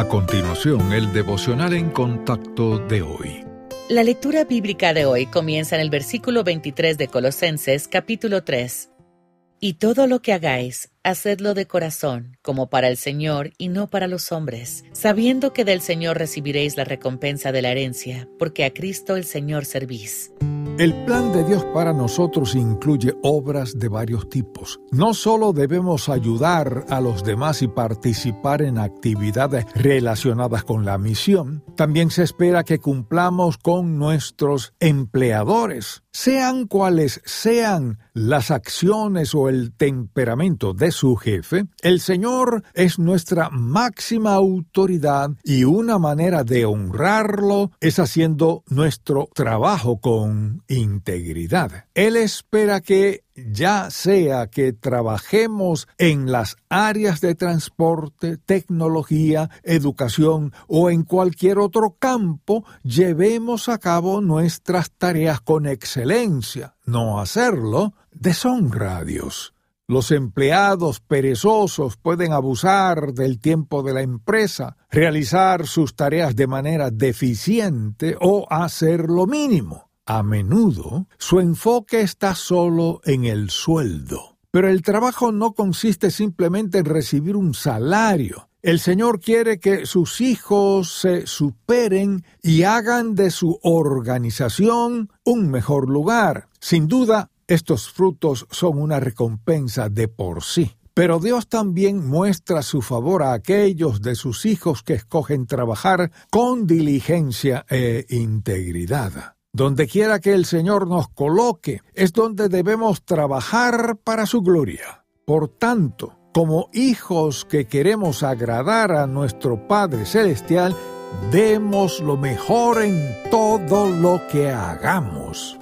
A continuación, el devocional en contacto de hoy. La lectura bíblica de hoy comienza en el versículo 23 de Colosenses capítulo 3. Y todo lo que hagáis, hacedlo de corazón, como para el Señor y no para los hombres, sabiendo que del Señor recibiréis la recompensa de la herencia, porque a Cristo el Señor servís. El plan de Dios para nosotros incluye obras de varios tipos. No solo debemos ayudar a los demás y participar en actividades relacionadas con la misión, también se espera que cumplamos con nuestros empleadores, sean cuales sean las acciones o el temperamento de su jefe, el Señor es nuestra máxima autoridad y una manera de honrarlo es haciendo nuestro trabajo con integridad. Él espera que ya sea que trabajemos en las áreas de transporte, tecnología, educación o en cualquier otro campo, llevemos a cabo nuestras tareas con excelencia. No hacerlo deshonra a Dios. Los empleados perezosos pueden abusar del tiempo de la empresa, realizar sus tareas de manera deficiente o hacer lo mínimo. A menudo, su enfoque está solo en el sueldo. Pero el trabajo no consiste simplemente en recibir un salario. El Señor quiere que sus hijos se superen y hagan de su organización un mejor lugar. Sin duda, estos frutos son una recompensa de por sí. Pero Dios también muestra su favor a aquellos de sus hijos que escogen trabajar con diligencia e integridad. Donde quiera que el Señor nos coloque, es donde debemos trabajar para su gloria. Por tanto, como hijos que queremos agradar a nuestro Padre Celestial, demos lo mejor en todo lo que hagamos.